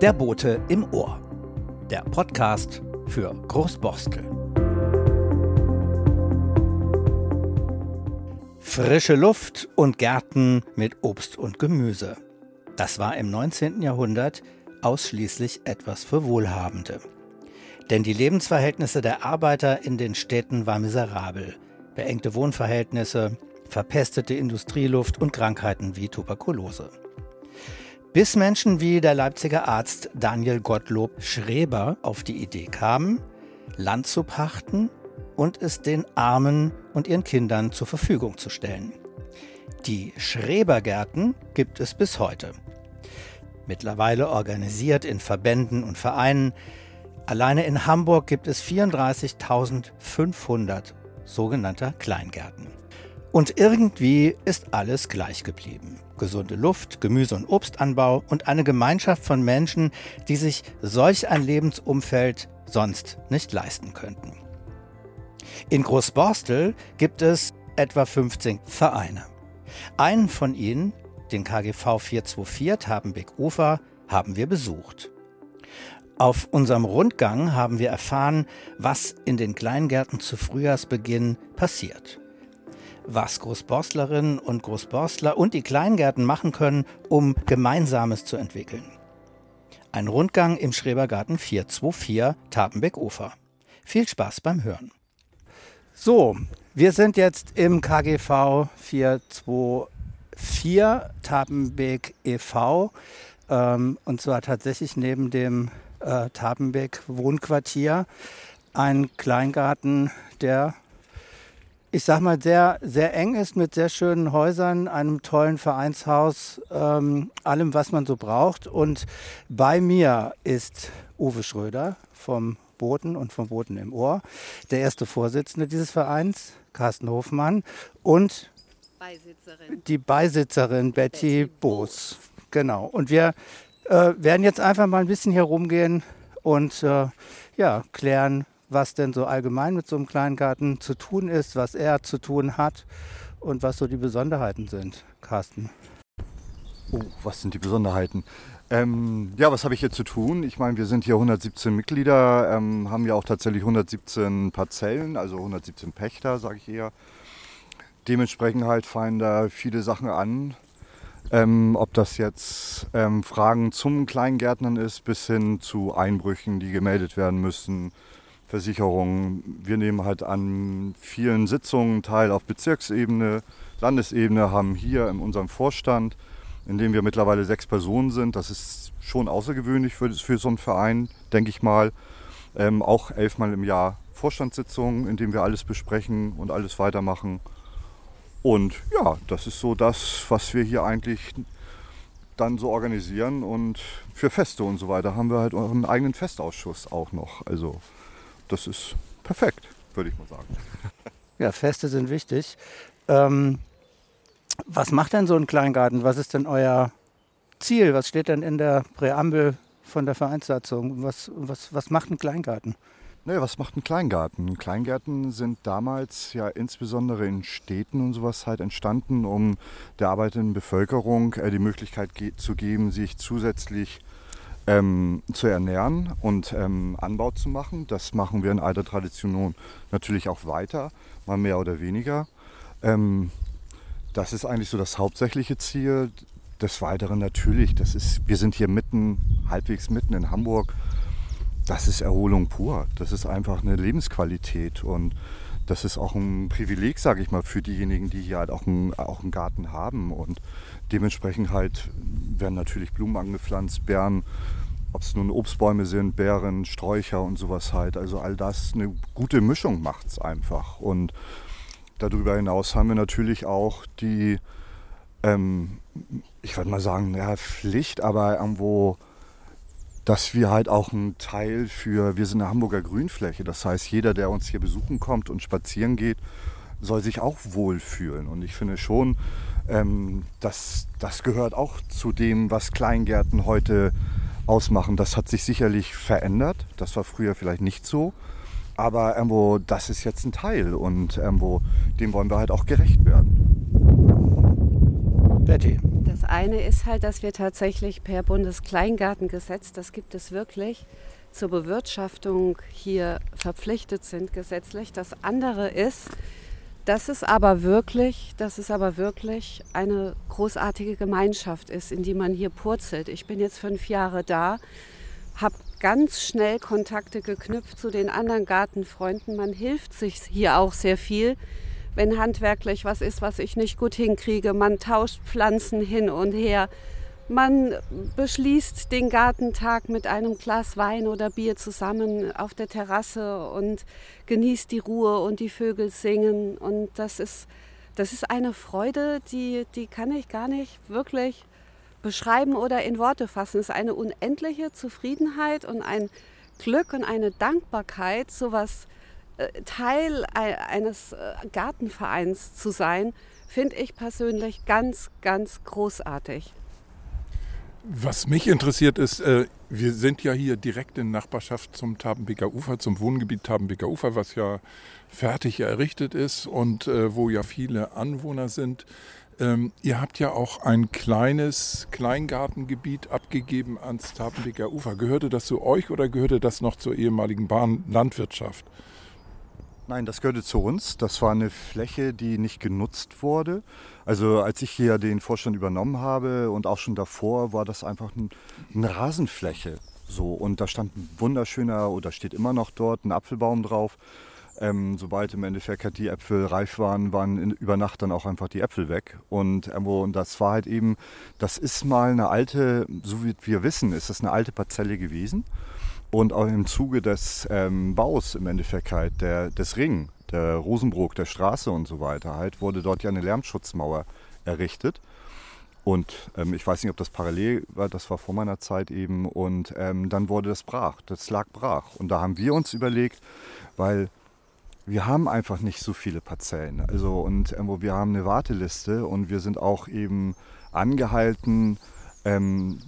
Der Bote im Ohr. Der Podcast für Großborstel. Frische Luft und Gärten mit Obst und Gemüse. Das war im 19. Jahrhundert ausschließlich etwas für Wohlhabende. Denn die Lebensverhältnisse der Arbeiter in den Städten waren miserabel. Beengte Wohnverhältnisse, verpestete Industrieluft und Krankheiten wie Tuberkulose. Bis Menschen wie der Leipziger Arzt Daniel Gottlob Schreber auf die Idee kamen, Land zu pachten und es den Armen und ihren Kindern zur Verfügung zu stellen. Die Schrebergärten gibt es bis heute. Mittlerweile organisiert in Verbänden und Vereinen. Alleine in Hamburg gibt es 34.500 sogenannter Kleingärten. Und irgendwie ist alles gleich geblieben. Gesunde Luft, Gemüse- und Obstanbau und eine Gemeinschaft von Menschen, die sich solch ein Lebensumfeld sonst nicht leisten könnten. In Großborstel gibt es etwa 15 Vereine. Einen von ihnen, den KGV 424 Tabenbeck-Ufer, haben wir besucht. Auf unserem Rundgang haben wir erfahren, was in den Kleingärten zu Frühjahrsbeginn passiert. Was Großborstlerinnen und Großborstler und die Kleingärten machen können, um Gemeinsames zu entwickeln. Ein Rundgang im Schrebergarten 424 Tapenbeck-Ufer. Viel Spaß beim Hören. So, wir sind jetzt im KGV 424 Tapenbeck e.V. Ähm, und zwar tatsächlich neben dem äh, Tapenbeck Wohnquartier. Ein Kleingarten, der, ich sag mal, sehr, sehr eng ist mit sehr schönen Häusern, einem tollen Vereinshaus, ähm, allem, was man so braucht. Und bei mir ist Uwe Schröder vom Boten und vom Boten im Ohr, der erste Vorsitzende dieses Vereins, Carsten Hofmann, und Beisitzerin. die Beisitzerin Betty, Betty Boos. Genau. Und wir äh, werden jetzt einfach mal ein bisschen hier rumgehen und äh, ja, klären, was denn so allgemein mit so einem kleinen Garten zu tun ist, was er zu tun hat und was so die Besonderheiten sind. Carsten. Oh, was sind die Besonderheiten? Ähm, ja, was habe ich hier zu tun? Ich meine, wir sind hier 117 Mitglieder, ähm, haben ja auch tatsächlich 117 Parzellen, also 117 Pächter, sage ich eher. Dementsprechend halt fallen da viele Sachen an. Ähm, ob das jetzt ähm, Fragen zum Kleingärtnern ist, bis hin zu Einbrüchen, die gemeldet werden müssen, Versicherungen. Wir nehmen halt an vielen Sitzungen teil auf Bezirksebene, Landesebene, haben hier in unserem Vorstand in dem wir mittlerweile sechs Personen sind. Das ist schon außergewöhnlich für, für so einen Verein, denke ich mal. Ähm, auch elfmal im Jahr Vorstandssitzungen, in denen wir alles besprechen und alles weitermachen. Und ja, das ist so das, was wir hier eigentlich dann so organisieren. Und für Feste und so weiter haben wir halt einen eigenen Festausschuss auch noch. Also das ist perfekt, würde ich mal sagen. Ja, Feste sind wichtig. Ähm, was macht denn so ein Kleingarten? Was ist denn euer Ziel? Was steht denn in der Präambel von der Vereinssatzung? Was, was, was macht ein Kleingarten? Naja, was macht ein Kleingarten? Kleingärten sind damals ja insbesondere in Städten und sowas halt entstanden, um der arbeitenden Bevölkerung äh, die Möglichkeit zu geben, sich zusätzlich ähm, zu ernähren und ähm, Anbau zu machen. Das machen wir in alter Tradition natürlich auch weiter, mal mehr oder weniger. Ähm, das ist eigentlich so das hauptsächliche Ziel. Des Weiteren natürlich, das ist, wir sind hier mitten, halbwegs mitten in Hamburg. Das ist Erholung pur. Das ist einfach eine Lebensqualität und das ist auch ein Privileg, sage ich mal, für diejenigen, die hier halt auch einen, auch einen Garten haben. Und dementsprechend halt werden natürlich Blumen angepflanzt, Beeren, ob es nun Obstbäume sind, Beeren, Sträucher und sowas halt. Also all das, eine gute Mischung macht es einfach. Und Darüber hinaus haben wir natürlich auch die, ähm, ich würde mal sagen, ja, Pflicht, aber irgendwo, dass wir halt auch einen Teil für, wir sind eine Hamburger Grünfläche, das heißt, jeder, der uns hier besuchen kommt und spazieren geht, soll sich auch wohlfühlen. Und ich finde schon, ähm, dass das gehört auch zu dem, was Kleingärten heute ausmachen. Das hat sich sicherlich verändert. Das war früher vielleicht nicht so. Aber irgendwo, das ist jetzt ein Teil und irgendwo, dem wollen wir halt auch gerecht werden. Betty. Das Das eine ist halt, dass wir tatsächlich per Bundeskleingartengesetz, das gibt es wirklich, zur Bewirtschaftung hier verpflichtet sind gesetzlich. Das andere ist, dass es aber wirklich, dass es aber wirklich eine großartige Gemeinschaft ist, in die man hier purzelt. Ich bin jetzt fünf Jahre da, habe ganz schnell Kontakte geknüpft zu den anderen Gartenfreunden. Man hilft sich hier auch sehr viel, wenn handwerklich was ist, was ich nicht gut hinkriege. Man tauscht Pflanzen hin und her. Man beschließt den Gartentag mit einem Glas Wein oder Bier zusammen auf der Terrasse und genießt die Ruhe und die Vögel singen. Und das ist, das ist eine Freude, die, die kann ich gar nicht wirklich beschreiben oder in Worte fassen. Es ist eine unendliche Zufriedenheit und ein Glück und eine Dankbarkeit, sowas äh, Teil eines äh, Gartenvereins zu sein, finde ich persönlich ganz, ganz großartig. Was mich interessiert ist, äh, wir sind ja hier direkt in Nachbarschaft zum Tabenbeker Ufer, zum Wohngebiet Tabenbeker Ufer, was ja fertig errichtet ist und äh, wo ja viele Anwohner sind. Ähm, ihr habt ja auch ein kleines Kleingartengebiet abgegeben ans Tabenbeker Ufer. Gehörte das zu euch oder gehörte das noch zur ehemaligen Bahnlandwirtschaft? Nein, das gehörte zu uns. Das war eine Fläche, die nicht genutzt wurde. Also als ich hier den Vorstand übernommen habe und auch schon davor, war das einfach ein, eine Rasenfläche. So, und da stand ein wunderschöner, oder steht immer noch dort, ein Apfelbaum drauf. Ähm, sobald im Endeffekt halt die Äpfel reif waren, waren in, über Nacht dann auch einfach die Äpfel weg. Und, ähm, und das war halt eben, das ist mal eine alte, so wie wir wissen, ist das eine alte Parzelle gewesen. Und auch im Zuge des ähm, Baus im Endeffekt halt der, des Ring, der Rosenbrook, der Straße und so weiter, halt wurde dort ja eine Lärmschutzmauer errichtet. Und ähm, ich weiß nicht, ob das parallel war, das war vor meiner Zeit eben. Und ähm, dann wurde das brach, das lag brach. Und da haben wir uns überlegt, weil wir haben einfach nicht so viele Parzellen. Also und ähm, wir haben eine Warteliste und wir sind auch eben angehalten, ähm,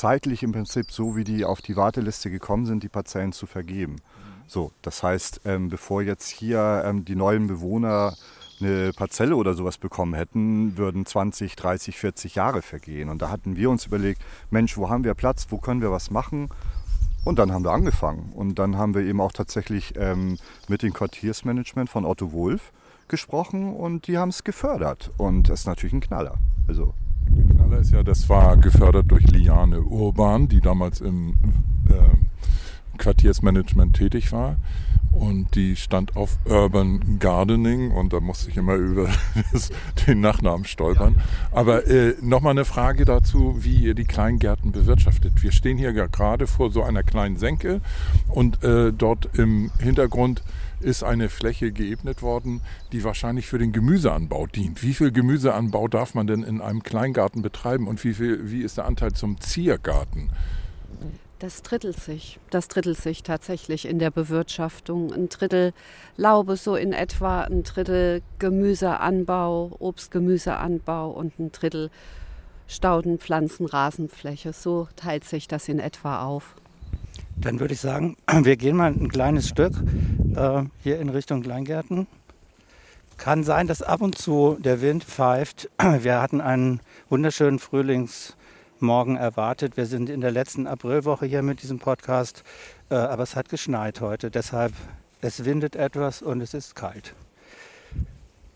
zeitlich im Prinzip so, wie die auf die Warteliste gekommen sind, die Parzellen zu vergeben. So, das heißt, ähm, bevor jetzt hier ähm, die neuen Bewohner eine Parzelle oder sowas bekommen hätten, würden 20, 30, 40 Jahre vergehen. Und da hatten wir uns überlegt, Mensch, wo haben wir Platz, wo können wir was machen? Und dann haben wir angefangen. Und dann haben wir eben auch tatsächlich ähm, mit dem Quartiersmanagement von Otto Wolf gesprochen und die haben es gefördert. Und das ist natürlich ein Knaller. Also Knaller ist ja, das war gefördert durch Liane Urban, die damals im äh, Quartiersmanagement tätig war. Und die stand auf Urban Gardening und da musste ich immer über das, den Nachnamen stolpern. Aber äh, nochmal eine Frage dazu, wie ihr die Kleingärten bewirtschaftet. Wir stehen hier ja gerade vor so einer kleinen Senke und äh, dort im Hintergrund ist eine Fläche geebnet worden, die wahrscheinlich für den Gemüseanbau dient. Wie viel Gemüseanbau darf man denn in einem Kleingarten betreiben und wie, viel, wie ist der Anteil zum Ziergarten? Das drittelt sich. Das drittelt sich tatsächlich in der Bewirtschaftung. Ein Drittel Laube so in etwa, ein Drittel Gemüseanbau, Obstgemüseanbau und ein Drittel Stauden, Pflanzen, Rasenfläche. So teilt sich das in etwa auf. Dann würde ich sagen, wir gehen mal ein kleines Stück äh, hier in Richtung Kleingärten. Kann sein, dass ab und zu der Wind pfeift. Wir hatten einen wunderschönen Frühlingsmorgen erwartet. Wir sind in der letzten Aprilwoche hier mit diesem Podcast, äh, aber es hat geschneit heute. Deshalb, es windet etwas und es ist kalt.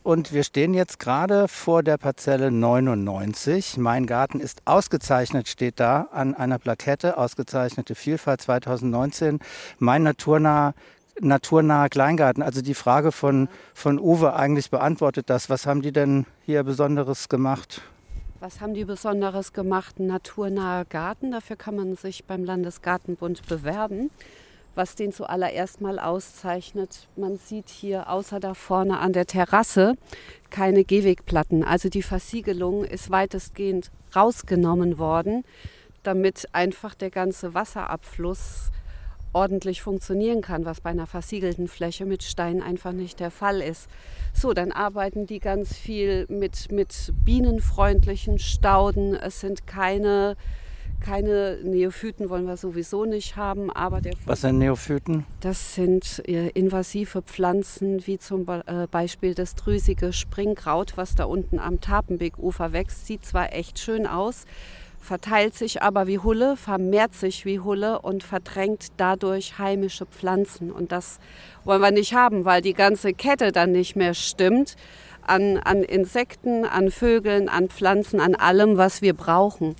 Und wir stehen jetzt gerade vor der Parzelle 99. Mein Garten ist ausgezeichnet, steht da an einer Plakette, ausgezeichnete Vielfalt 2019. Mein naturnah naturnaher Kleingarten. Also die Frage von, von Uwe eigentlich beantwortet das. Was haben die denn hier Besonderes gemacht? Was haben die Besonderes gemacht? Ein naturnaher Garten. Dafür kann man sich beim Landesgartenbund bewerben was den zuallererst mal auszeichnet. Man sieht hier außer da vorne an der Terrasse keine Gehwegplatten. Also die Versiegelung ist weitestgehend rausgenommen worden, damit einfach der ganze Wasserabfluss ordentlich funktionieren kann, was bei einer versiegelten Fläche mit Stein einfach nicht der Fall ist. So, dann arbeiten die ganz viel mit, mit bienenfreundlichen Stauden. Es sind keine keine Neophyten wollen wir sowieso nicht haben, aber der Was sind Neophyten? Das sind äh, invasive Pflanzen, wie zum äh, Beispiel das drüsige Springkraut, was da unten am Tapenbeekufer wächst. Sieht zwar echt schön aus, verteilt sich aber wie Hulle, vermehrt sich wie Hulle und verdrängt dadurch heimische Pflanzen. Und das wollen wir nicht haben, weil die ganze Kette dann nicht mehr stimmt an, an Insekten, an Vögeln, an Pflanzen, an allem, was wir brauchen.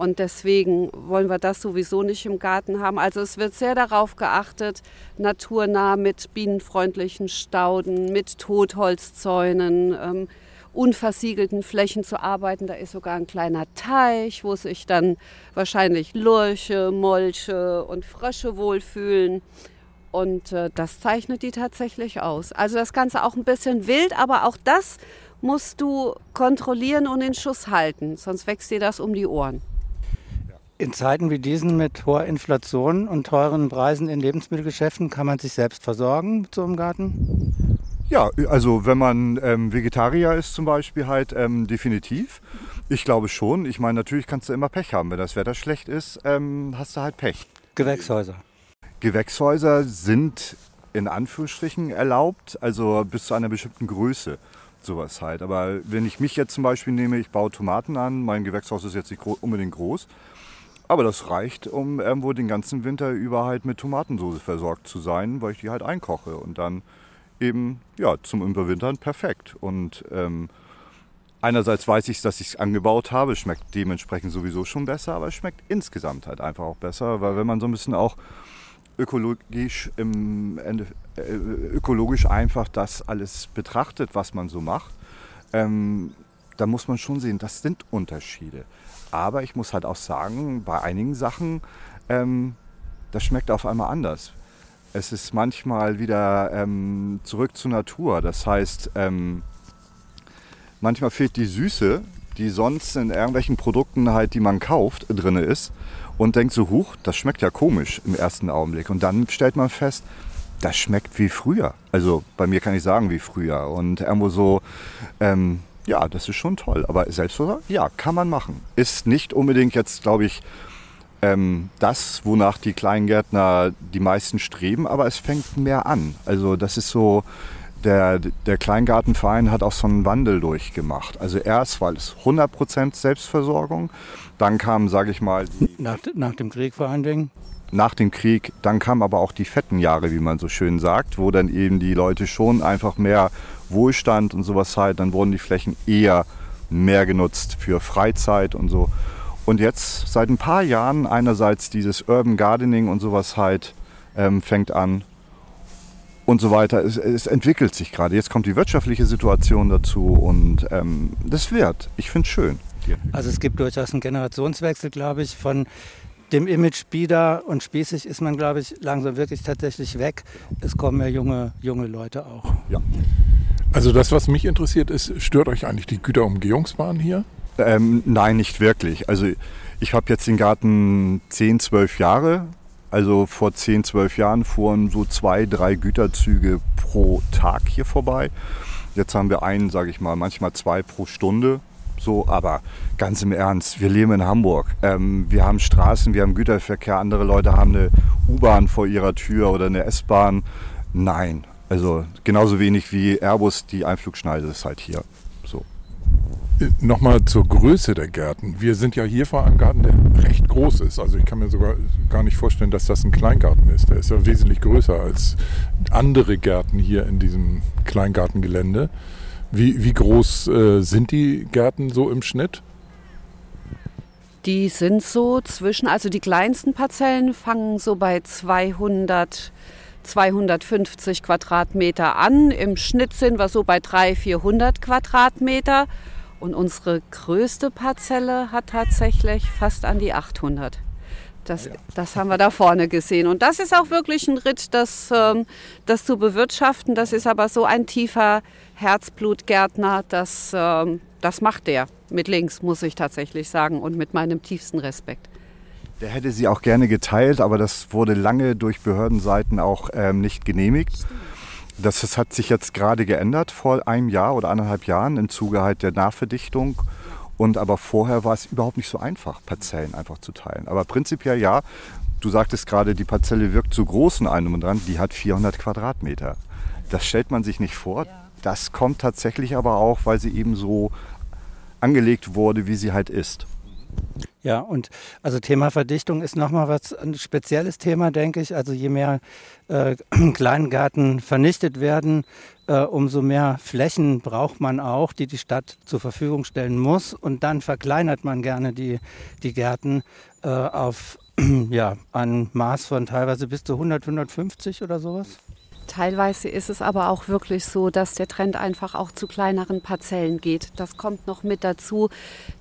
Und deswegen wollen wir das sowieso nicht im Garten haben. Also es wird sehr darauf geachtet, naturnah mit bienenfreundlichen Stauden, mit Totholzzäunen, ähm, unversiegelten Flächen zu arbeiten. Da ist sogar ein kleiner Teich, wo sich dann wahrscheinlich Lurche, Molche und Frösche wohlfühlen. Und äh, das zeichnet die tatsächlich aus. Also das Ganze auch ein bisschen wild, aber auch das musst du kontrollieren und in Schuss halten, sonst wächst dir das um die Ohren. In Zeiten wie diesen mit hoher Inflation und teuren Preisen in Lebensmittelgeschäften kann man sich selbst versorgen mit so einem Garten? Ja, also wenn man ähm, Vegetarier ist zum Beispiel halt ähm, definitiv. Ich glaube schon. Ich meine, natürlich kannst du immer Pech haben. Wenn das Wetter schlecht ist, ähm, hast du halt Pech. Gewächshäuser. Gewächshäuser sind in Anführungsstrichen erlaubt, also bis zu einer bestimmten Größe. Sowas halt. Aber wenn ich mich jetzt zum Beispiel nehme, ich baue Tomaten an, mein Gewächshaus ist jetzt nicht unbedingt groß, aber das reicht, um irgendwo den ganzen Winter über halt mit Tomatensauce versorgt zu sein, weil ich die halt einkoche und dann eben ja zum Überwintern perfekt. Und ähm, einerseits weiß ich, dass ich es angebaut habe, schmeckt dementsprechend sowieso schon besser, aber es schmeckt insgesamt halt einfach auch besser, weil wenn man so ein bisschen auch ökologisch, im Ende, äh, ökologisch einfach das alles betrachtet, was man so macht, ähm, da muss man schon sehen, das sind Unterschiede. Aber ich muss halt auch sagen, bei einigen Sachen, ähm, das schmeckt auf einmal anders. Es ist manchmal wieder ähm, zurück zur Natur. Das heißt, ähm, manchmal fehlt die Süße, die sonst in irgendwelchen Produkten halt, die man kauft, drin ist und denkt so, huch, das schmeckt ja komisch im ersten Augenblick. Und dann stellt man fest, das schmeckt wie früher. Also bei mir kann ich sagen wie früher. Und irgendwo so, ähm, ja, das ist schon toll. Aber Selbstversorgung, ja, kann man machen. Ist nicht unbedingt jetzt, glaube ich, ähm, das, wonach die Kleingärtner die meisten streben, aber es fängt mehr an. Also das ist so, der, der Kleingartenverein hat auch so einen Wandel durchgemacht. Also erst war es 100% Selbstversorgung, dann kam, sage ich mal... Nach, nach dem Krieg vor allen Dingen? Nach dem Krieg, dann kamen aber auch die fetten Jahre, wie man so schön sagt, wo dann eben die Leute schon einfach mehr Wohlstand und sowas halt, dann wurden die Flächen eher mehr genutzt für Freizeit und so. Und jetzt seit ein paar Jahren einerseits dieses Urban Gardening und sowas halt ähm, fängt an und so weiter. Es, es, entwickelt sich gerade. Jetzt kommt die wirtschaftliche Situation dazu und ähm, das wird. Ich finde es schön. Also es gibt durchaus einen Generationswechsel, glaube ich, von dem Image bieder und spießig ist man, glaube ich, langsam wirklich tatsächlich weg. Es kommen mehr junge, junge Leute auch. Ja. Also das, was mich interessiert, ist, stört euch eigentlich die Güterumgehungsbahn hier? Ähm, nein, nicht wirklich. Also ich habe jetzt den Garten 10, 12 Jahre. Also vor 10, 12 Jahren fuhren so zwei, drei Güterzüge pro Tag hier vorbei. Jetzt haben wir einen, sage ich mal, manchmal zwei pro Stunde. So, aber ganz im Ernst, wir leben in Hamburg. Ähm, wir haben Straßen, wir haben Güterverkehr, andere Leute haben eine U-Bahn vor ihrer Tür oder eine S-Bahn. Nein, also genauso wenig wie Airbus die Einflugschneise ist halt hier. So. Äh, nochmal zur Größe der Gärten. Wir sind ja hier vor einem Garten, der recht groß ist. Also ich kann mir sogar gar nicht vorstellen, dass das ein Kleingarten ist. Der ist ja wesentlich größer als andere Gärten hier in diesem Kleingartengelände. Wie, wie groß äh, sind die Gärten so im Schnitt? Die sind so zwischen, also die kleinsten Parzellen fangen so bei 200, 250 Quadratmeter an. Im Schnitt sind wir so bei 300, 400 Quadratmeter. Und unsere größte Parzelle hat tatsächlich fast an die 800. Das, das haben wir da vorne gesehen. Und das ist auch wirklich ein Ritt, das, ähm, das zu bewirtschaften. Das ist aber so ein tiefer Herzblutgärtner, das, ähm, das macht der mit links, muss ich tatsächlich sagen, und mit meinem tiefsten Respekt. Der hätte sie auch gerne geteilt, aber das wurde lange durch Behördenseiten auch ähm, nicht genehmigt. Das, das, hat sich jetzt gerade geändert vor einem Jahr oder anderthalb Jahren im Zuge halt der Nachverdichtung Und aber vorher war es überhaupt nicht so einfach, Parzellen einfach zu teilen. Aber prinzipiell ja, du sagtest gerade, die Parzelle wirkt zu groß in einem und dran, die hat 400 Quadratmeter. Das stellt man sich nicht vor. Das kommt tatsächlich aber auch, weil sie eben so angelegt wurde, wie sie halt ist. Ja, und also Thema Verdichtung ist nochmal was ein spezielles Thema, denke ich. Also je mehr äh, Kleingarten vernichtet werden, äh, umso mehr Flächen braucht man auch, die die Stadt zur Verfügung stellen muss. Und dann verkleinert man gerne die, die Gärten äh, auf ja, ein Maß von teilweise bis zu 100, 150 oder sowas. Teilweise ist es aber auch wirklich so, dass der Trend einfach auch zu kleineren Parzellen geht. Das kommt noch mit dazu,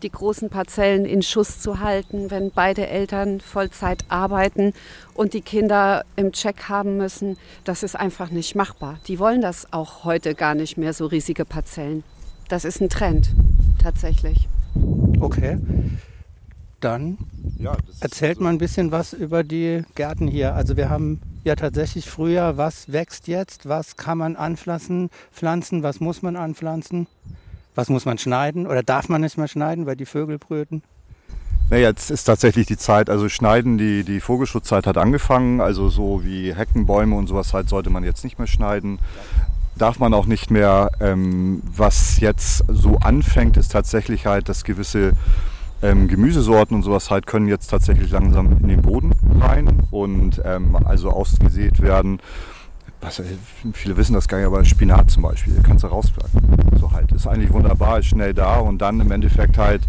die großen Parzellen in Schuss zu halten, wenn beide Eltern Vollzeit arbeiten und die Kinder im Check haben müssen. Das ist einfach nicht machbar. Die wollen das auch heute gar nicht mehr, so riesige Parzellen. Das ist ein Trend, tatsächlich. Okay. Dann ja, erzählt also mal ein bisschen was über die Gärten hier. Also wir haben ja tatsächlich früher, was wächst jetzt, was kann man anpflanzen, pflanzen, was muss man anpflanzen, was muss man schneiden oder darf man nicht mehr schneiden, weil die Vögel brüten? Na, jetzt ist tatsächlich die Zeit, also schneiden, die, die Vogelschutzzeit hat angefangen, also so wie Heckenbäume und sowas halt sollte man jetzt nicht mehr schneiden. Darf man auch nicht mehr. Ähm, was jetzt so anfängt, ist tatsächlich halt, dass gewisse ähm, Gemüsesorten und sowas halt können jetzt tatsächlich langsam in den Boden rein und ähm, also ausgesät werden. Was, äh, viele wissen das gar nicht, aber Spinat zum Beispiel, kannst du rauspacken. So halt, ist eigentlich wunderbar, ist schnell da und dann im Endeffekt halt,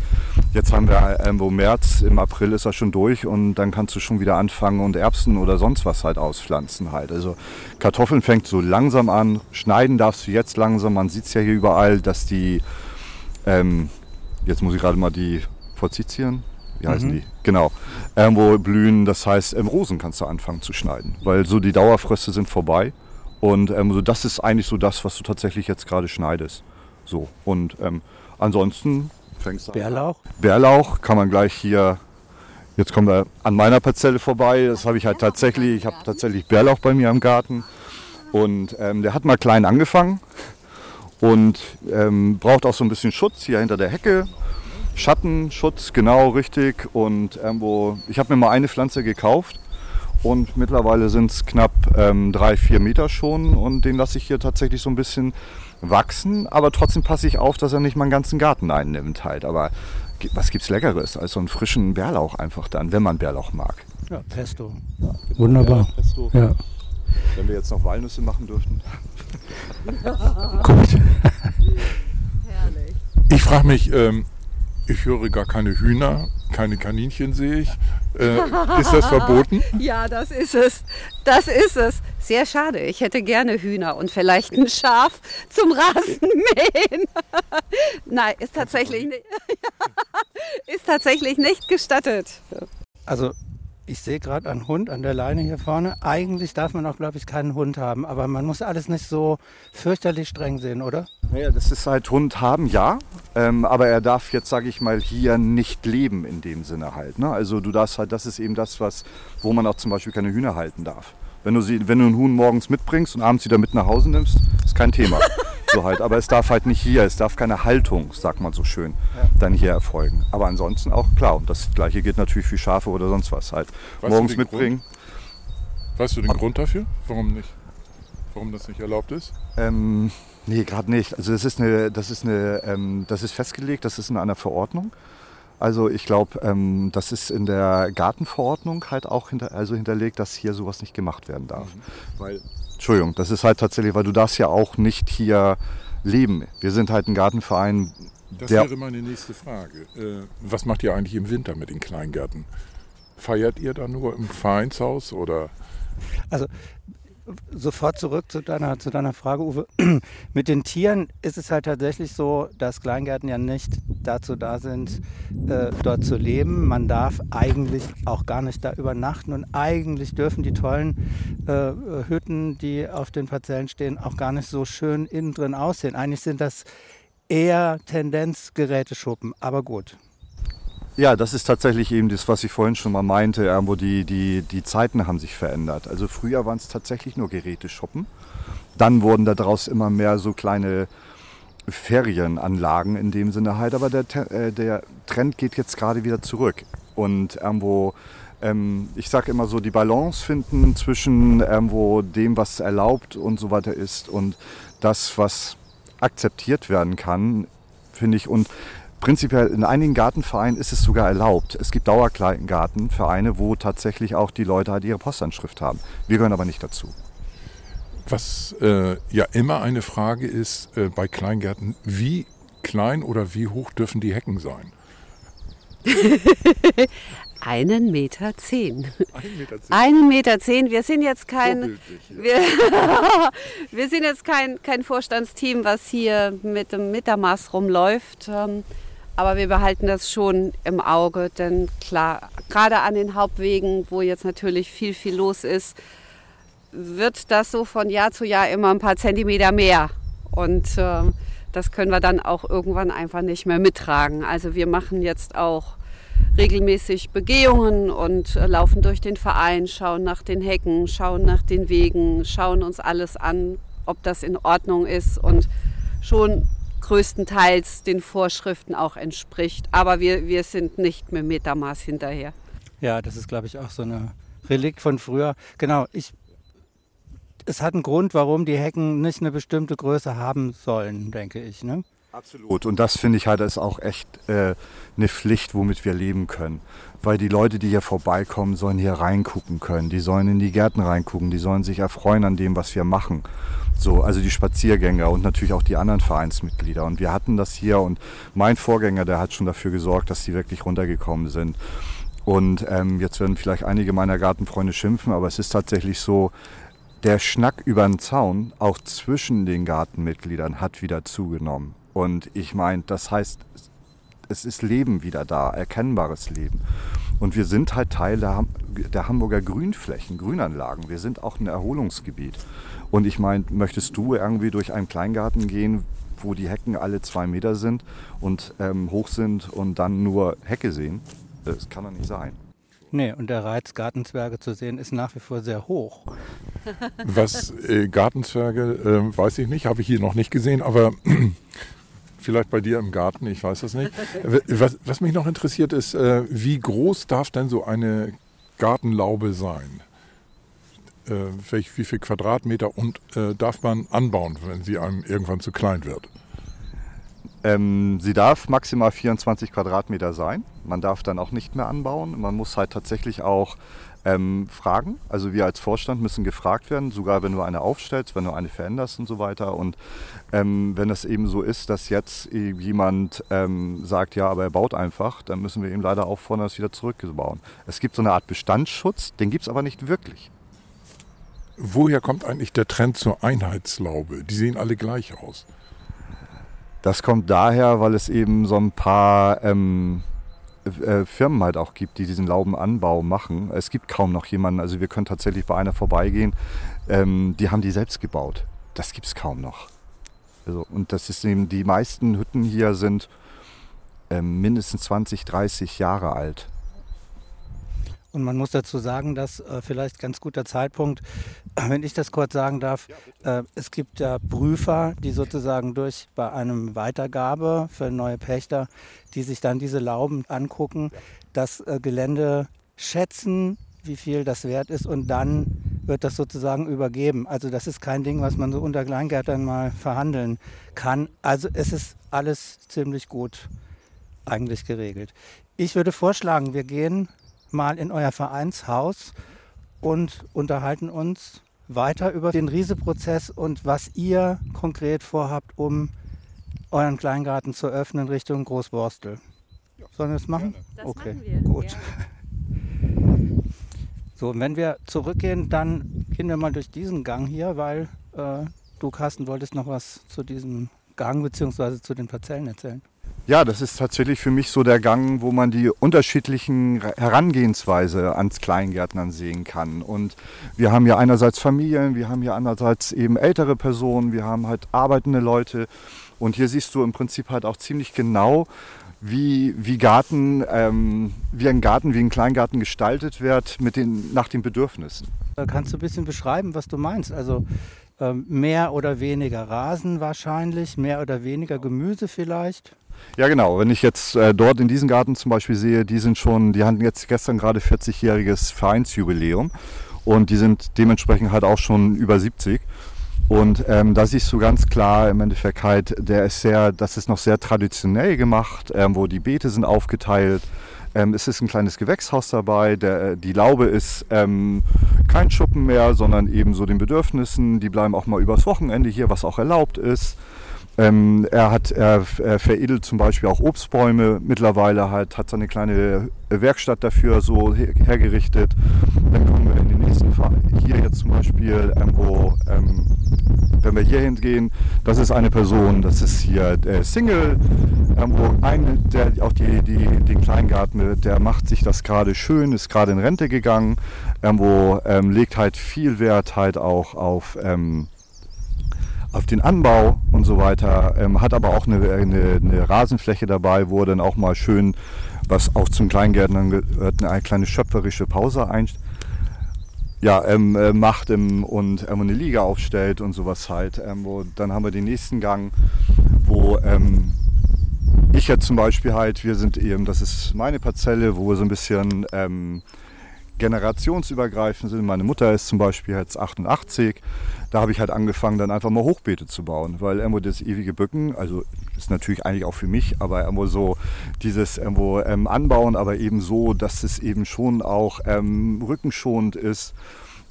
jetzt haben wir irgendwo März, im April ist er schon durch und dann kannst du schon wieder anfangen und Erbsen oder sonst was halt auspflanzen halt. Also Kartoffeln fängt so langsam an, schneiden darfst du jetzt langsam, man sieht es ja hier überall, dass die, ähm, jetzt muss ich gerade mal die Forsythien, wie heißen mhm. die? Genau. Irgendwo blühen, das heißt, ähm, Rosen kannst du anfangen zu schneiden, weil so die Dauerfröste sind vorbei. Und ähm, so das ist eigentlich so das, was du tatsächlich jetzt gerade schneidest. So. Und ähm, ansonsten fängst du Bärlauch? An. Bärlauch kann man gleich hier. Jetzt kommen wir an meiner Parzelle vorbei. Das habe ich halt tatsächlich. Ich habe tatsächlich Bärlauch bei mir im Garten. Und ähm, der hat mal klein angefangen und ähm, braucht auch so ein bisschen Schutz hier hinter der Hecke. Schattenschutz, genau richtig. Und irgendwo, ich habe mir mal eine Pflanze gekauft und mittlerweile sind es knapp ähm, drei, vier Meter schon und den lasse ich hier tatsächlich so ein bisschen wachsen, aber trotzdem passe ich auf, dass er nicht meinen ganzen Garten einnimmt halt. Aber was gibt's Leckeres als so einen frischen Bärlauch einfach dann, wenn man Bärlauch mag. Ja, Pesto. Ja, genau. Wunderbar. Ja, Pesto. Ja. Wenn wir jetzt noch Walnüsse machen dürften. Gut. Herrlich. Ich frage mich, ähm, ich höre gar keine Hühner, keine Kaninchen sehe ich. Äh, ist das verboten? Ja, das ist es. Das ist es. Sehr schade. Ich hätte gerne Hühner und vielleicht ein Schaf zum Rasenmähen. Nein, ist tatsächlich, nicht, ist tatsächlich nicht gestattet. Also ich sehe gerade einen Hund an der Leine hier vorne. Eigentlich darf man auch, glaube ich, keinen Hund haben, aber man muss alles nicht so fürchterlich streng sehen, oder? Naja, das ist halt Hund haben, ja. Ähm, aber er darf jetzt, sage ich mal, hier nicht leben in dem Sinne halt. Ne? Also du darfst halt, das ist eben das, was, wo man auch zum Beispiel keine Hühner halten darf. Wenn du, sie, wenn du einen Huhn morgens mitbringst und abends wieder mit nach Hause nimmst, ist kein Thema. so halt. Aber es darf halt nicht hier, es darf keine Haltung, sagt man so schön, ja. dann hier erfolgen. Aber ansonsten auch klar. Und das gleiche gilt natürlich für Schafe oder sonst was halt. Weißt morgens mitbringen. Grund? Weißt du den Ab Grund dafür? Warum nicht? Warum das nicht erlaubt ist? Ähm, nee, gerade nicht. Also das ist eine, das ist eine, ähm, das ist festgelegt, das ist in einer Verordnung. Also ich glaube, ähm, das ist in der Gartenverordnung halt auch hinter, also hinterlegt, dass hier sowas nicht gemacht werden darf. Mhm. Weil, Entschuldigung, das ist halt tatsächlich, weil du darfst ja auch nicht hier leben. Wir sind halt ein Gartenverein. Das wäre meine nächste Frage. Äh, was macht ihr eigentlich im Winter mit den Kleingärten? Feiert ihr da nur im Vereinshaus oder? Also sofort zurück zu deiner, zu deiner Frage, Uwe. Mit den Tieren ist es halt tatsächlich so, dass Kleingärten ja nicht dazu da sind, äh, dort zu leben. Man darf eigentlich auch gar nicht da übernachten und eigentlich dürfen die tollen äh, Hütten, die auf den Parzellen stehen, auch gar nicht so schön innen drin aussehen. Eigentlich sind das eher Tendenzgeräteschuppen, aber gut. Ja, das ist tatsächlich eben das, was ich vorhin schon mal meinte, irgendwo die, die, die Zeiten haben sich verändert. Also früher waren es tatsächlich nur Geräteshoppen. Dann wurden daraus immer mehr so kleine Ferienanlagen in dem Sinne halt, aber der, äh, der Trend geht jetzt gerade wieder zurück. Und irgendwo, ähm, ich sage immer so, die Balance finden zwischen irgendwo dem, was erlaubt und so weiter ist und das, was akzeptiert werden kann, finde ich. Und prinzipiell in einigen Gartenvereinen ist es sogar erlaubt. Es gibt Dauergartenvereine, wo tatsächlich auch die Leute halt ihre Postanschrift haben. Wir gehören aber nicht dazu. Was äh, ja immer eine Frage ist äh, bei Kleingärten, wie klein oder wie hoch dürfen die Hecken sein? Einen Meter zehn. Einen Meter zehn. Einen Meter zehn. Wir sind jetzt kein, wir, wir, sind jetzt kein, kein Vorstandsteam, was hier mit dem Metermaß rumläuft. Aber wir behalten das schon im Auge, denn klar, gerade an den Hauptwegen, wo jetzt natürlich viel, viel los ist, wird das so von Jahr zu Jahr immer ein paar Zentimeter mehr. Und äh, das können wir dann auch irgendwann einfach nicht mehr mittragen. Also wir machen jetzt auch regelmäßig Begehungen und äh, laufen durch den Verein, schauen nach den Hecken, schauen nach den Wegen, schauen uns alles an, ob das in Ordnung ist und schon größtenteils den Vorschriften auch entspricht. Aber wir, wir sind nicht mit Metermaß hinterher. Ja, das ist, glaube ich, auch so eine Relikt von früher. Genau, ich es hat einen Grund, warum die Hecken nicht eine bestimmte Größe haben sollen, denke ich. Ne? Absolut. Und das finde ich halt ist auch echt äh, eine Pflicht, womit wir leben können. Weil die Leute, die hier vorbeikommen, sollen hier reingucken können. Die sollen in die Gärten reingucken. Die sollen sich erfreuen an dem, was wir machen. So, also die Spaziergänger und natürlich auch die anderen Vereinsmitglieder. Und wir hatten das hier und mein Vorgänger, der hat schon dafür gesorgt, dass die wirklich runtergekommen sind. Und ähm, jetzt werden vielleicht einige meiner Gartenfreunde schimpfen, aber es ist tatsächlich so, der Schnack über den Zaun, auch zwischen den Gartenmitgliedern, hat wieder zugenommen. Und ich meine, das heißt, es ist Leben wieder da, erkennbares Leben. Und wir sind halt Teil der, der Hamburger Grünflächen, Grünanlagen. Wir sind auch ein Erholungsgebiet. Und ich meine, möchtest du irgendwie durch einen Kleingarten gehen, wo die Hecken alle zwei Meter sind und ähm, hoch sind und dann nur Hecke sehen? Das kann doch nicht sein. Nee, und der Reiz, Gartenzwerge zu sehen, ist nach wie vor sehr hoch. Was äh, Gartenzwerge, äh, weiß ich nicht, habe ich hier noch nicht gesehen, aber vielleicht bei dir im Garten, ich weiß das nicht. Was, was mich noch interessiert ist, äh, wie groß darf denn so eine Gartenlaube sein? Äh, welch, wie viel Quadratmeter und äh, darf man anbauen, wenn sie einem irgendwann zu klein wird? Ähm, sie darf maximal 24 Quadratmeter sein. Man darf dann auch nicht mehr anbauen. Man muss halt tatsächlich auch ähm, fragen. Also wir als Vorstand müssen gefragt werden, sogar wenn du eine aufstellst, wenn du eine veränderst und so weiter. Und ähm, wenn es eben so ist, dass jetzt jemand ähm, sagt, ja, aber er baut einfach, dann müssen wir ihm leider auffordern, das wieder zurückzubauen. Es gibt so eine Art Bestandsschutz, den gibt es aber nicht wirklich. Woher kommt eigentlich der Trend zur Einheitslaube? Die sehen alle gleich aus. Das kommt daher, weil es eben so ein paar ähm, äh, Firmen halt auch gibt, die diesen Laubenanbau machen. Es gibt kaum noch jemanden, also wir können tatsächlich bei einer vorbeigehen, ähm, die haben die selbst gebaut. Das gibt es kaum noch. Also, und das ist eben, die meisten Hütten hier sind ähm, mindestens 20, 30 Jahre alt. Und man muss dazu sagen, dass äh, vielleicht ganz guter Zeitpunkt, wenn ich das kurz sagen darf, äh, es gibt ja Prüfer, die sozusagen durch bei einem Weitergabe für neue Pächter, die sich dann diese Lauben angucken, das äh, Gelände schätzen, wie viel das wert ist und dann wird das sozusagen übergeben. Also das ist kein Ding, was man so unter Kleingärtern mal verhandeln kann. Also es ist alles ziemlich gut eigentlich geregelt. Ich würde vorschlagen, wir gehen mal in euer Vereinshaus und unterhalten uns weiter über den Rieseprozess und was ihr konkret vorhabt, um euren Kleingarten zu öffnen Richtung Großborstel. Sollen wir das machen? Das okay, machen wir, gut. So, und wenn wir zurückgehen, dann gehen wir mal durch diesen Gang hier, weil äh, du, Carsten, wolltest noch was zu diesem Gang bzw. zu den Parzellen erzählen. Ja, das ist tatsächlich für mich so der Gang, wo man die unterschiedlichen Herangehensweise ans Kleingärtnern sehen kann. Und wir haben ja einerseits Familien, wir haben ja andererseits eben ältere Personen, wir haben halt arbeitende Leute. Und hier siehst du im Prinzip halt auch ziemlich genau, wie, wie Garten, ähm, wie ein Garten, wie ein Kleingarten gestaltet wird mit den, nach den Bedürfnissen. Kannst du ein bisschen beschreiben, was du meinst? Also ähm, mehr oder weniger Rasen wahrscheinlich, mehr oder weniger Gemüse vielleicht. Ja, genau. Wenn ich jetzt äh, dort in diesem Garten zum Beispiel sehe, die sind schon, die hatten jetzt gestern gerade 40-jähriges Vereinsjubiläum und die sind dementsprechend halt auch schon über 70. Und ähm, da siehst du ganz klar im Endeffekt halt, der ist sehr, das ist noch sehr traditionell gemacht, ähm, wo die Beete sind aufgeteilt. Ähm, es ist ein kleines Gewächshaus dabei. Der, äh, die Laube ist ähm, kein Schuppen mehr, sondern eben so den Bedürfnissen. Die bleiben auch mal übers Wochenende hier, was auch erlaubt ist. Ähm, er hat er, er, veredelt zum Beispiel auch Obstbäume mittlerweile, halt, hat seine kleine Werkstatt dafür so her hergerichtet. Dann kommen wir in den nächsten Fall. Hier jetzt zum Beispiel, ähm, wo, ähm, wenn wir hier hingehen, das ist eine Person, das ist hier äh, Single, ähm, wo ein, der auch die, die, den Kleingarten, der macht sich das gerade schön, ist gerade in Rente gegangen, ähm, wo ähm, legt halt viel Wert halt auch auf auf den Anbau und so weiter, ähm, hat aber auch eine, eine, eine, Rasenfläche dabei, wo er dann auch mal schön, was auch zum Kleingärtnern gehört, eine kleine schöpferische Pause ein, ja, ähm, äh, macht ähm, und ähm, eine Liga aufstellt und sowas halt. Ähm, wo, dann haben wir den nächsten Gang, wo ähm, ich jetzt zum Beispiel halt, wir sind eben, das ist meine Parzelle, wo wir so ein bisschen ähm, generationsübergreifend sind. Meine Mutter ist zum Beispiel jetzt 88 da habe ich halt angefangen, dann einfach mal Hochbeete zu bauen, weil irgendwo das ewige Bücken, also ist natürlich eigentlich auch für mich, aber irgendwo so dieses irgendwo ähm, anbauen, aber eben so, dass es eben schon auch ähm, rückenschonend ist.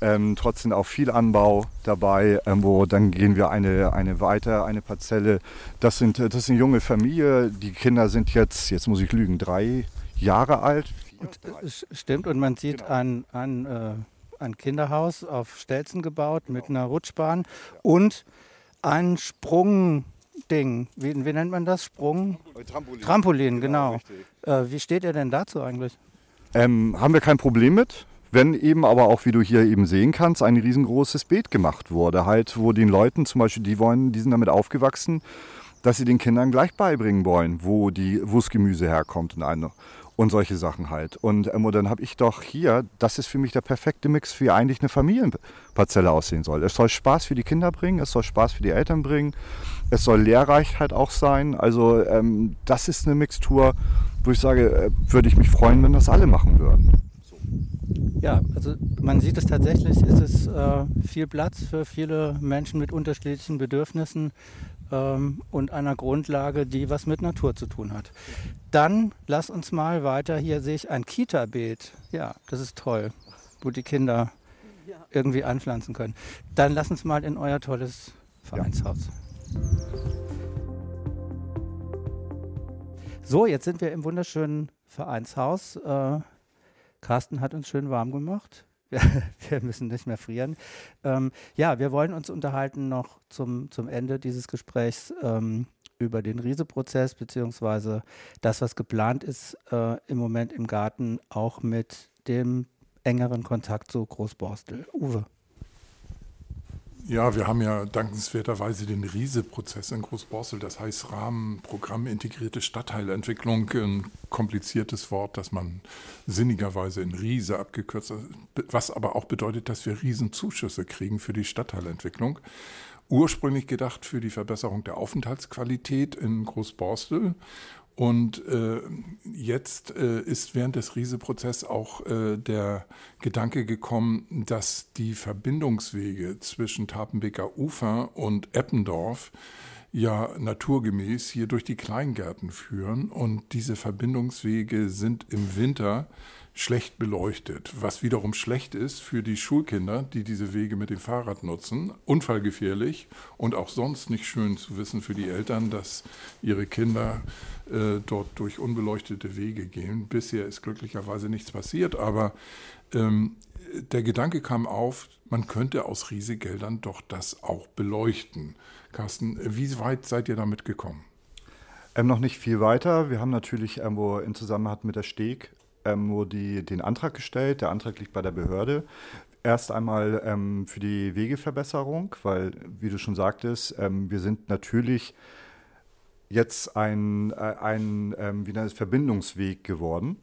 Ähm, trotzdem auch viel Anbau dabei, ähm, wo dann gehen wir eine, eine weiter, eine Parzelle. Das sind das ist junge Familie. Die Kinder sind jetzt, jetzt muss ich lügen, drei Jahre alt. Und, äh, stimmt, und man sieht genau. an, an äh ein Kinderhaus auf Stelzen gebaut mit einer Rutschbahn und ein Sprungding. Wie, wie nennt man das? Sprung? Trampolin. Trampolin, genau. genau. Äh, wie steht ihr denn dazu eigentlich? Ähm, haben wir kein Problem mit. Wenn eben aber auch, wie du hier eben sehen kannst, ein riesengroßes Beet gemacht wurde, halt, wo den Leuten zum Beispiel, die wollen, die sind damit aufgewachsen, dass sie den Kindern gleich beibringen wollen, wo die, wo das Gemüse herkommt und eine und solche Sachen halt. Und, ähm, und dann habe ich doch hier, das ist für mich der perfekte Mix, wie eigentlich eine Familienparzelle aussehen soll. Es soll Spaß für die Kinder bringen, es soll Spaß für die Eltern bringen, es soll lehrreich halt auch sein. Also ähm, das ist eine Mixtur, wo ich sage, äh, würde ich mich freuen, wenn das alle machen würden. Ja, also man sieht es tatsächlich, ist es äh, viel Platz für viele Menschen mit unterschiedlichen Bedürfnissen ähm, und einer Grundlage, die was mit Natur zu tun hat. Dann lass uns mal weiter. Hier sehe ich ein Kita-Beet. Ja, das ist toll, wo die Kinder irgendwie anpflanzen können. Dann lass uns mal in euer tolles Vereinshaus. So, jetzt sind wir im wunderschönen Vereinshaus. Äh, Carsten hat uns schön warm gemacht. wir müssen nicht mehr frieren. Ähm, ja, wir wollen uns unterhalten noch zum, zum Ende dieses Gesprächs ähm, über den Riese-Prozess, beziehungsweise das, was geplant ist äh, im Moment im Garten, auch mit dem engeren Kontakt zu Großborstel. Uwe. Ja, wir haben ja dankenswerterweise den Riese-Prozess in Großborstel, das heißt Rahmenprogramm integrierte Stadtteilentwicklung, ein kompliziertes Wort, das man sinnigerweise in Riese abgekürzt hat, was aber auch bedeutet, dass wir Riesenzuschüsse kriegen für die Stadtteilentwicklung. Ursprünglich gedacht für die Verbesserung der Aufenthaltsqualität in Großborstel und äh, jetzt äh, ist während des Riese-Prozesses auch äh, der Gedanke gekommen, dass die Verbindungswege zwischen Tapenbeker Ufer und Eppendorf ja naturgemäß hier durch die Kleingärten führen. Und diese Verbindungswege sind im Winter schlecht beleuchtet, was wiederum schlecht ist für die Schulkinder, die diese Wege mit dem Fahrrad nutzen, unfallgefährlich und auch sonst nicht schön zu wissen für die Eltern, dass ihre Kinder äh, dort durch unbeleuchtete Wege gehen. Bisher ist glücklicherweise nichts passiert, aber ähm, der Gedanke kam auf, man könnte aus Riesegeldern doch das auch beleuchten. Carsten, wie weit seid ihr damit gekommen? Ähm, noch nicht viel weiter. Wir haben natürlich irgendwo in Zusammenhang mit der Steg nur die, den Antrag gestellt. Der Antrag liegt bei der Behörde. Erst einmal ähm, für die Wegeverbesserung, weil, wie du schon sagtest, ähm, wir sind natürlich jetzt ein, äh, ein ähm, wie das Verbindungsweg geworden.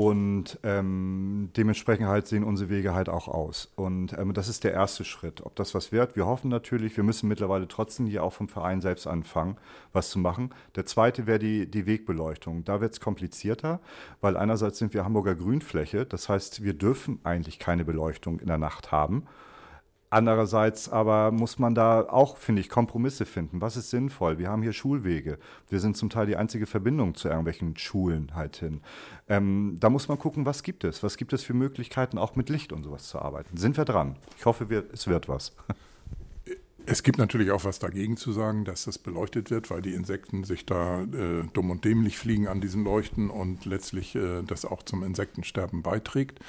Und ähm, dementsprechend halt sehen unsere Wege halt auch aus. Und ähm, das ist der erste Schritt. Ob das was wird, wir hoffen natürlich, wir müssen mittlerweile trotzdem hier auch vom Verein selbst anfangen, was zu machen. Der zweite wäre die, die Wegbeleuchtung. Da wird es komplizierter, weil einerseits sind wir Hamburger Grünfläche, das heißt, wir dürfen eigentlich keine Beleuchtung in der Nacht haben. Andererseits aber muss man da auch, finde ich, Kompromisse finden. Was ist sinnvoll? Wir haben hier Schulwege. Wir sind zum Teil die einzige Verbindung zu irgendwelchen Schulen halt hin. Ähm, da muss man gucken, was gibt es? Was gibt es für Möglichkeiten, auch mit Licht und sowas zu arbeiten? Sind wir dran? Ich hoffe, wir, es wird was. Es gibt natürlich auch was dagegen zu sagen, dass das beleuchtet wird, weil die Insekten sich da äh, dumm und dämlich fliegen an diesen Leuchten und letztlich äh, das auch zum Insektensterben beiträgt.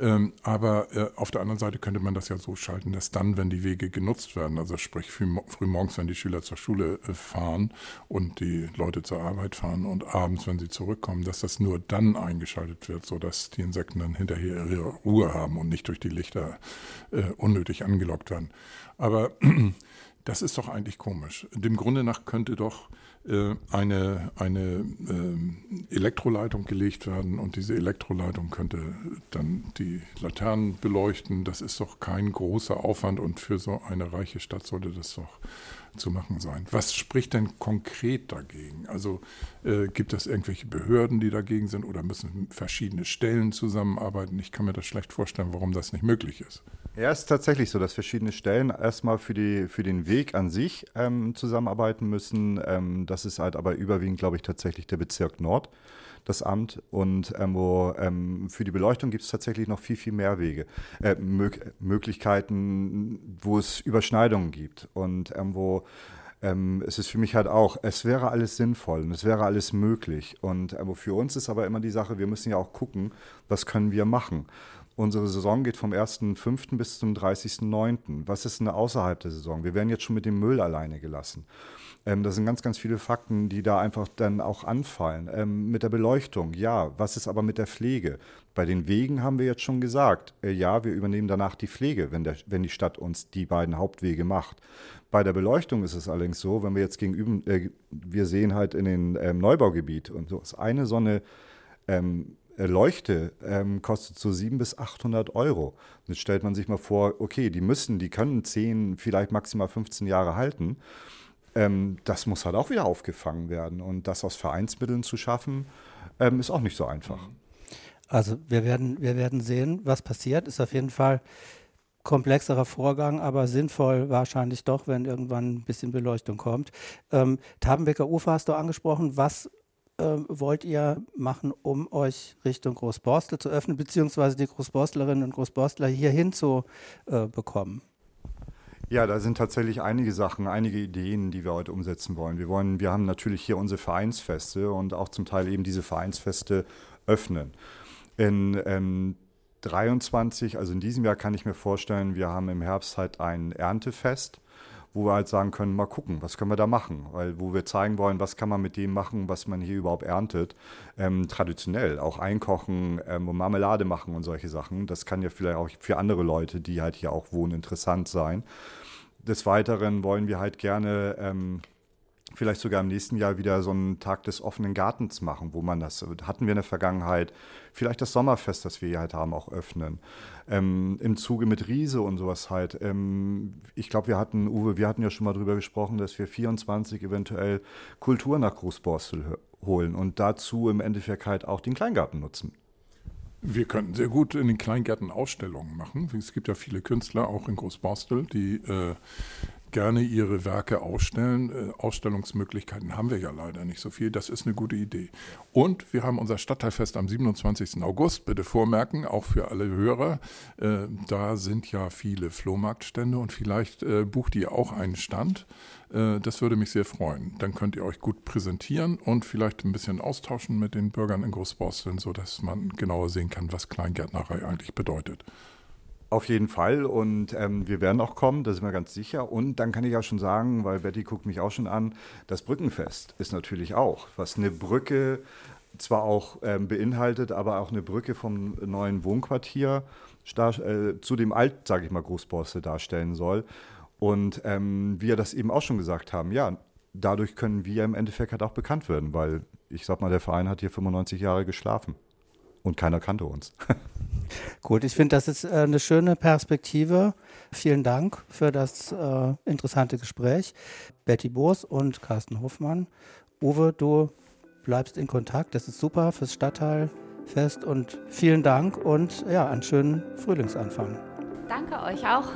Ähm, aber äh, auf der anderen Seite könnte man das ja so schalten, dass dann, wenn die Wege genutzt werden, also sprich früh, früh morgens, wenn die Schüler zur Schule äh, fahren und die Leute zur Arbeit fahren und abends, wenn sie zurückkommen, dass das nur dann eingeschaltet wird, sodass die Insekten dann hinterher ihre Ruhe haben und nicht durch die Lichter äh, unnötig angelockt werden. Aber das ist doch eigentlich komisch. Dem Grunde nach könnte doch äh, eine, eine äh, Elektroleitung gelegt werden und diese Elektroleitung könnte dann die Laternen beleuchten. Das ist doch kein großer Aufwand und für so eine reiche Stadt sollte das doch zu machen sein. Was spricht denn konkret dagegen? Also äh, gibt es irgendwelche Behörden, die dagegen sind oder müssen verschiedene Stellen zusammenarbeiten? Ich kann mir das schlecht vorstellen, warum das nicht möglich ist. Ja, es ist tatsächlich so, dass verschiedene Stellen erstmal für, die, für den Weg an sich ähm, zusammenarbeiten müssen. Ähm, das ist halt aber überwiegend, glaube ich, tatsächlich der Bezirk Nord, das Amt. Und ähm, wo, ähm, für die Beleuchtung gibt es tatsächlich noch viel, viel mehr Wege, äh, Mög Möglichkeiten, wo es Überschneidungen gibt. Und ähm, wo ähm, es ist für mich halt auch, es wäre alles sinnvoll und es wäre alles möglich. Und äh, für uns ist aber immer die Sache, wir müssen ja auch gucken, was können wir machen. Unsere Saison geht vom 1.5. bis zum 30.9. Was ist denn außerhalb der Saison? Wir werden jetzt schon mit dem Müll alleine gelassen. Ähm, das sind ganz, ganz viele Fakten, die da einfach dann auch anfallen. Ähm, mit der Beleuchtung, ja. Was ist aber mit der Pflege? Bei den Wegen haben wir jetzt schon gesagt, äh, ja, wir übernehmen danach die Pflege, wenn, der, wenn die Stadt uns die beiden Hauptwege macht. Bei der Beleuchtung ist es allerdings so, wenn wir jetzt gegenüber, äh, wir sehen halt in den ähm, Neubaugebiet und so ist eine Sonne ähm, äh, Leuchte ähm, kostet so 700 bis 800 Euro. jetzt stellt man sich mal vor, okay, die müssen, die können 10, vielleicht maximal 15 Jahre halten. Ähm, das muss halt auch wieder aufgefangen werden. Und das aus Vereinsmitteln zu schaffen, ähm, ist auch nicht so einfach. Also wir werden, wir werden sehen, was passiert. Ist auf jeden Fall komplexerer Vorgang, aber sinnvoll wahrscheinlich doch, wenn irgendwann ein bisschen Beleuchtung kommt. Ähm, Tabenbecker Ufer hast du angesprochen. Was äh, wollt ihr machen, um euch Richtung Großborstel zu öffnen, beziehungsweise die Großborstlerinnen und Großborstler hier hinzubekommen? Äh, ja, da sind tatsächlich einige Sachen, einige Ideen, die wir heute umsetzen wollen. Wir wollen, wir haben natürlich hier unsere Vereinsfeste und auch zum Teil eben diese Vereinsfeste öffnen. In ähm, 23, also in diesem Jahr kann ich mir vorstellen, wir haben im Herbst halt ein Erntefest wo wir halt sagen können, mal gucken, was können wir da machen, weil wo wir zeigen wollen, was kann man mit dem machen, was man hier überhaupt erntet, ähm, traditionell, auch einkochen ähm, und Marmelade machen und solche Sachen, das kann ja vielleicht auch für andere Leute, die halt hier auch wohnen, interessant sein. Des Weiteren wollen wir halt gerne ähm, vielleicht sogar im nächsten Jahr wieder so einen Tag des offenen Gartens machen, wo man das, hatten wir in der Vergangenheit, vielleicht das Sommerfest, das wir hier halt haben, auch öffnen. Ähm, Im Zuge mit Riese und sowas halt. Ähm, ich glaube, wir hatten, Uwe, wir hatten ja schon mal drüber gesprochen, dass wir 24 eventuell Kultur nach Großborstel holen und dazu im Endeffekt halt auch den Kleingarten nutzen. Wir könnten sehr gut in den Kleingärten Ausstellungen machen. Es gibt ja viele Künstler, auch in Großborstel, die äh, gerne ihre Werke ausstellen. Äh, Ausstellungsmöglichkeiten haben wir ja leider nicht so viel. Das ist eine gute Idee. Und wir haben unser Stadtteilfest am 27. August. Bitte vormerken, auch für alle Hörer. Äh, da sind ja viele Flohmarktstände und vielleicht äh, bucht ihr auch einen Stand. Das würde mich sehr freuen. Dann könnt ihr euch gut präsentieren und vielleicht ein bisschen austauschen mit den Bürgern in Großborsteln, sodass man genauer sehen kann, was Kleingärtnerei eigentlich bedeutet. Auf jeden Fall und ähm, wir werden auch kommen, da sind wir ganz sicher. Und dann kann ich auch schon sagen, weil Betty guckt mich auch schon an, das Brückenfest ist natürlich auch, was eine Brücke zwar auch ähm, beinhaltet, aber auch eine Brücke vom neuen Wohnquartier äh, zu dem Alt, sage ich mal, Großborstel darstellen soll. Und ähm, wir das eben auch schon gesagt haben, ja, dadurch können wir im Endeffekt halt auch bekannt werden, weil ich sag mal, der Verein hat hier 95 Jahre geschlafen. Und keiner kannte uns. Gut, ich finde, das ist äh, eine schöne Perspektive. Vielen Dank für das äh, interessante Gespräch. Betty Boos und Carsten Hofmann. Uwe, du bleibst in Kontakt. Das ist super fürs Stadtteilfest und vielen Dank und ja, einen schönen Frühlingsanfang. Danke euch auch.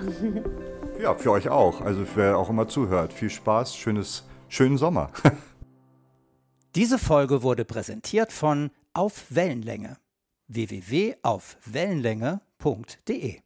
ja, für euch auch. Also wer auch immer zuhört. Viel Spaß, schönes, schönen Sommer. Diese Folge wurde präsentiert von Auf Wellenlänge www.aufwellenlänge.de